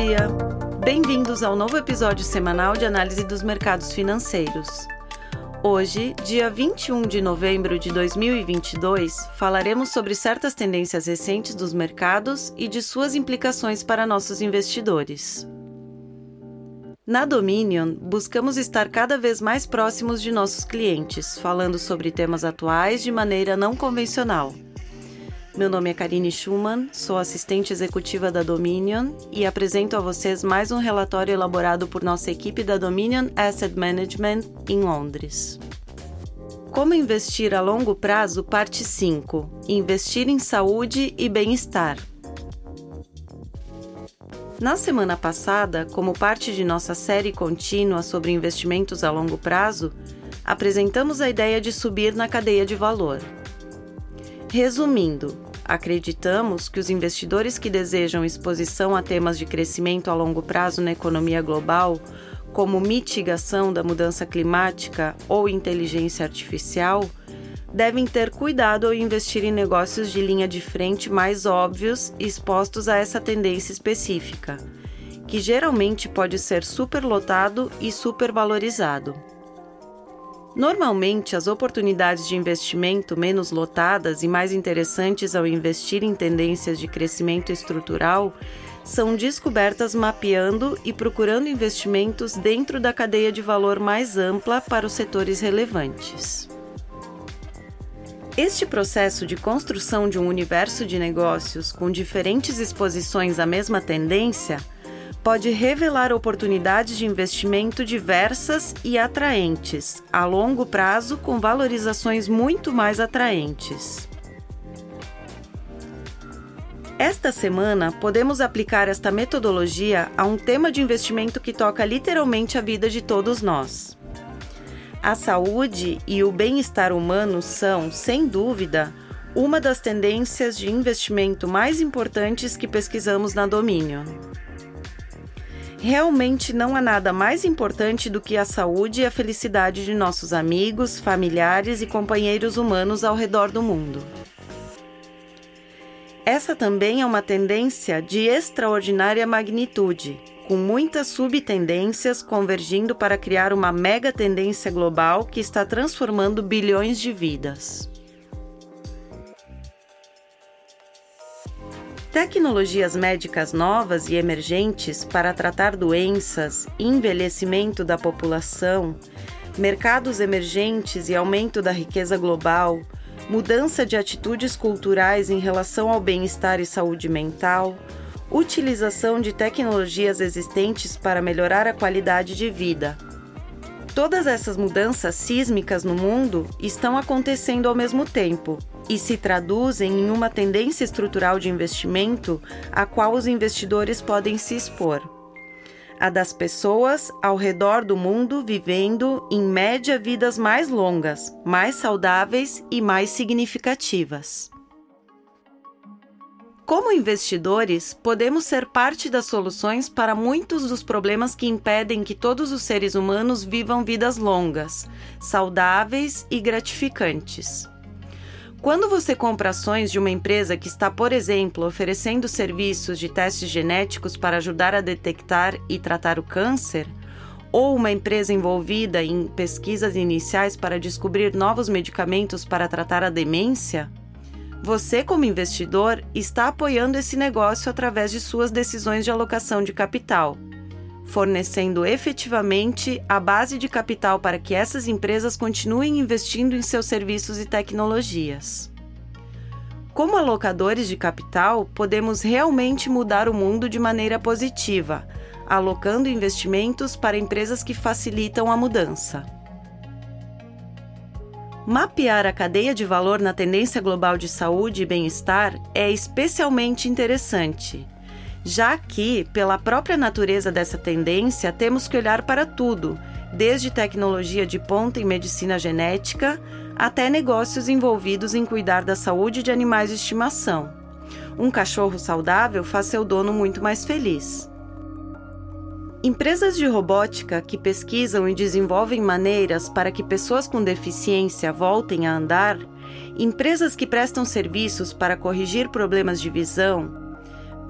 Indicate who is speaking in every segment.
Speaker 1: dia! Bem-vindos ao novo episódio semanal de análise dos mercados financeiros. Hoje, dia 21 de novembro de 2022, falaremos sobre certas tendências recentes dos mercados e de suas implicações para nossos investidores. Na Dominion, buscamos estar cada vez mais próximos de nossos clientes, falando sobre temas atuais de maneira não convencional. Meu nome é Karine Schumann, sou assistente executiva da Dominion e apresento a vocês mais um relatório elaborado por nossa equipe da Dominion Asset Management em Londres. Como investir a longo prazo, parte 5: Investir em saúde e bem-estar. Na semana passada, como parte de nossa série contínua sobre investimentos a longo prazo, apresentamos a ideia de subir na cadeia de valor. Resumindo, acreditamos que os investidores que desejam exposição a temas de crescimento a longo prazo na economia global, como mitigação da mudança climática ou inteligência artificial, devem ter cuidado ao investir em negócios de linha de frente mais óbvios e expostos a essa tendência específica, que geralmente pode ser superlotado e supervalorizado. Normalmente, as oportunidades de investimento menos lotadas e mais interessantes ao investir em tendências de crescimento estrutural são descobertas mapeando e procurando investimentos dentro da cadeia de valor mais ampla para os setores relevantes. Este processo de construção de um universo de negócios com diferentes exposições à mesma tendência pode revelar oportunidades de investimento diversas e atraentes, a longo prazo com valorizações muito mais atraentes. Esta semana, podemos aplicar esta metodologia a um tema de investimento que toca literalmente a vida de todos nós. A saúde e o bem-estar humano são, sem dúvida, uma das tendências de investimento mais importantes que pesquisamos na Dominion. Realmente não há nada mais importante do que a saúde e a felicidade de nossos amigos, familiares e companheiros humanos ao redor do mundo. Essa também é uma tendência de extraordinária magnitude, com muitas subtendências convergindo para criar uma mega tendência global que está transformando bilhões de vidas. Tecnologias médicas novas e emergentes para tratar doenças, envelhecimento da população, mercados emergentes e aumento da riqueza global, mudança de atitudes culturais em relação ao bem-estar e saúde mental, utilização de tecnologias existentes para melhorar a qualidade de vida. Todas essas mudanças sísmicas no mundo estão acontecendo ao mesmo tempo e se traduzem em uma tendência estrutural de investimento a qual os investidores podem se expor. A das pessoas ao redor do mundo vivendo, em média, vidas mais longas, mais saudáveis e mais significativas. Como investidores, podemos ser parte das soluções para muitos dos problemas que impedem que todos os seres humanos vivam vidas longas, saudáveis e gratificantes. Quando você compra ações de uma empresa que está, por exemplo, oferecendo serviços de testes genéticos para ajudar a detectar e tratar o câncer, ou uma empresa envolvida em pesquisas iniciais para descobrir novos medicamentos para tratar a demência, você, como investidor, está apoiando esse negócio através de suas decisões de alocação de capital fornecendo efetivamente a base de capital para que essas empresas continuem investindo em seus serviços e tecnologias. Como alocadores de capital, podemos realmente mudar o mundo de maneira positiva, alocando investimentos para empresas que facilitam a mudança. Mapear a cadeia de valor na tendência global de saúde e bem-estar é especialmente interessante já que, pela própria natureza dessa tendência, temos que olhar para tudo, desde tecnologia de ponta em medicina genética até negócios envolvidos em cuidar da saúde de animais de estimação. Um cachorro saudável faz seu dono muito mais feliz. Empresas de robótica que pesquisam e desenvolvem maneiras para que pessoas com deficiência voltem a andar, empresas que prestam serviços para corrigir problemas de visão,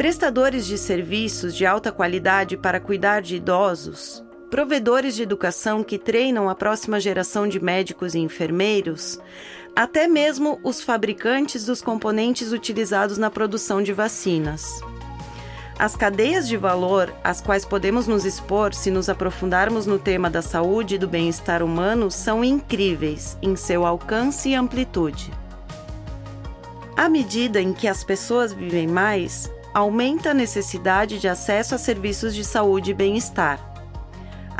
Speaker 1: prestadores de serviços de alta qualidade para cuidar de idosos, provedores de educação que treinam a próxima geração de médicos e enfermeiros, até mesmo os fabricantes dos componentes utilizados na produção de vacinas. As cadeias de valor às quais podemos nos expor se nos aprofundarmos no tema da saúde e do bem-estar humano são incríveis em seu alcance e amplitude. À medida em que as pessoas vivem mais, aumenta a necessidade de acesso a serviços de saúde e bem-estar.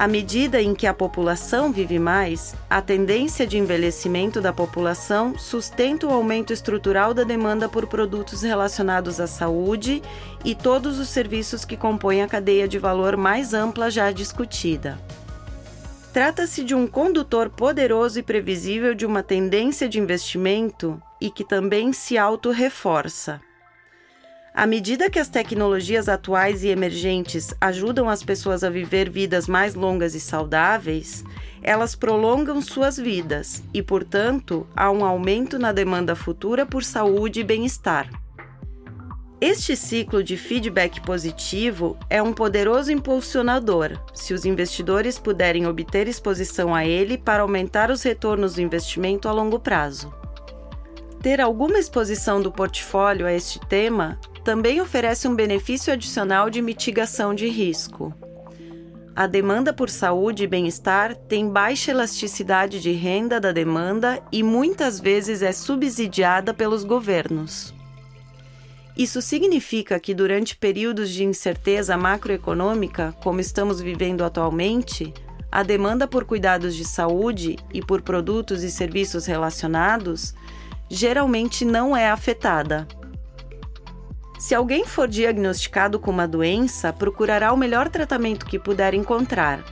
Speaker 1: À medida em que a população vive mais, a tendência de envelhecimento da população sustenta o aumento estrutural da demanda por produtos relacionados à saúde e todos os serviços que compõem a cadeia de valor mais ampla já discutida. Trata-se de um condutor poderoso e previsível de uma tendência de investimento e que também se auto-reforça. À medida que as tecnologias atuais e emergentes ajudam as pessoas a viver vidas mais longas e saudáveis, elas prolongam suas vidas e, portanto, há um aumento na demanda futura por saúde e bem-estar. Este ciclo de feedback positivo é um poderoso impulsionador, se os investidores puderem obter exposição a ele para aumentar os retornos do investimento a longo prazo. Ter alguma exposição do portfólio a este tema também oferece um benefício adicional de mitigação de risco. A demanda por saúde e bem-estar tem baixa elasticidade de renda da demanda e muitas vezes é subsidiada pelos governos. Isso significa que durante períodos de incerteza macroeconômica, como estamos vivendo atualmente, a demanda por cuidados de saúde e por produtos e serviços relacionados geralmente não é afetada. Se alguém for diagnosticado com uma doença, procurará o melhor tratamento que puder encontrar.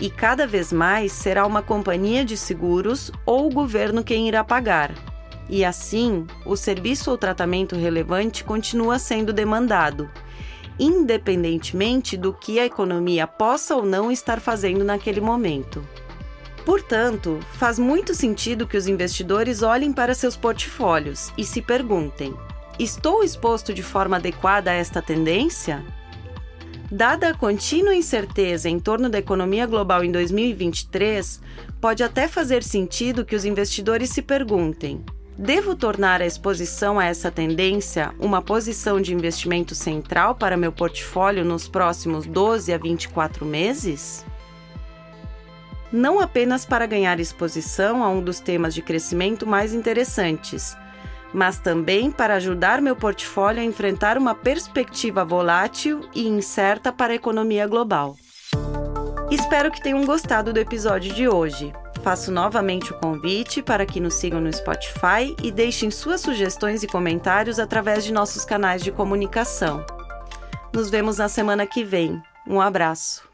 Speaker 1: E cada vez mais será uma companhia de seguros ou o governo quem irá pagar. E assim, o serviço ou tratamento relevante continua sendo demandado, independentemente do que a economia possa ou não estar fazendo naquele momento. Portanto, faz muito sentido que os investidores olhem para seus portfólios e se perguntem: Estou exposto de forma adequada a esta tendência? Dada a contínua incerteza em torno da economia global em 2023, pode até fazer sentido que os investidores se perguntem: devo tornar a exposição a essa tendência uma posição de investimento central para meu portfólio nos próximos 12 a 24 meses? Não apenas para ganhar exposição a um dos temas de crescimento mais interessantes, mas também para ajudar meu portfólio a enfrentar uma perspectiva volátil e incerta para a economia global. Espero que tenham gostado do episódio de hoje. Faço novamente o convite para que nos sigam no Spotify e deixem suas sugestões e comentários através de nossos canais de comunicação. Nos vemos na semana que vem. Um abraço.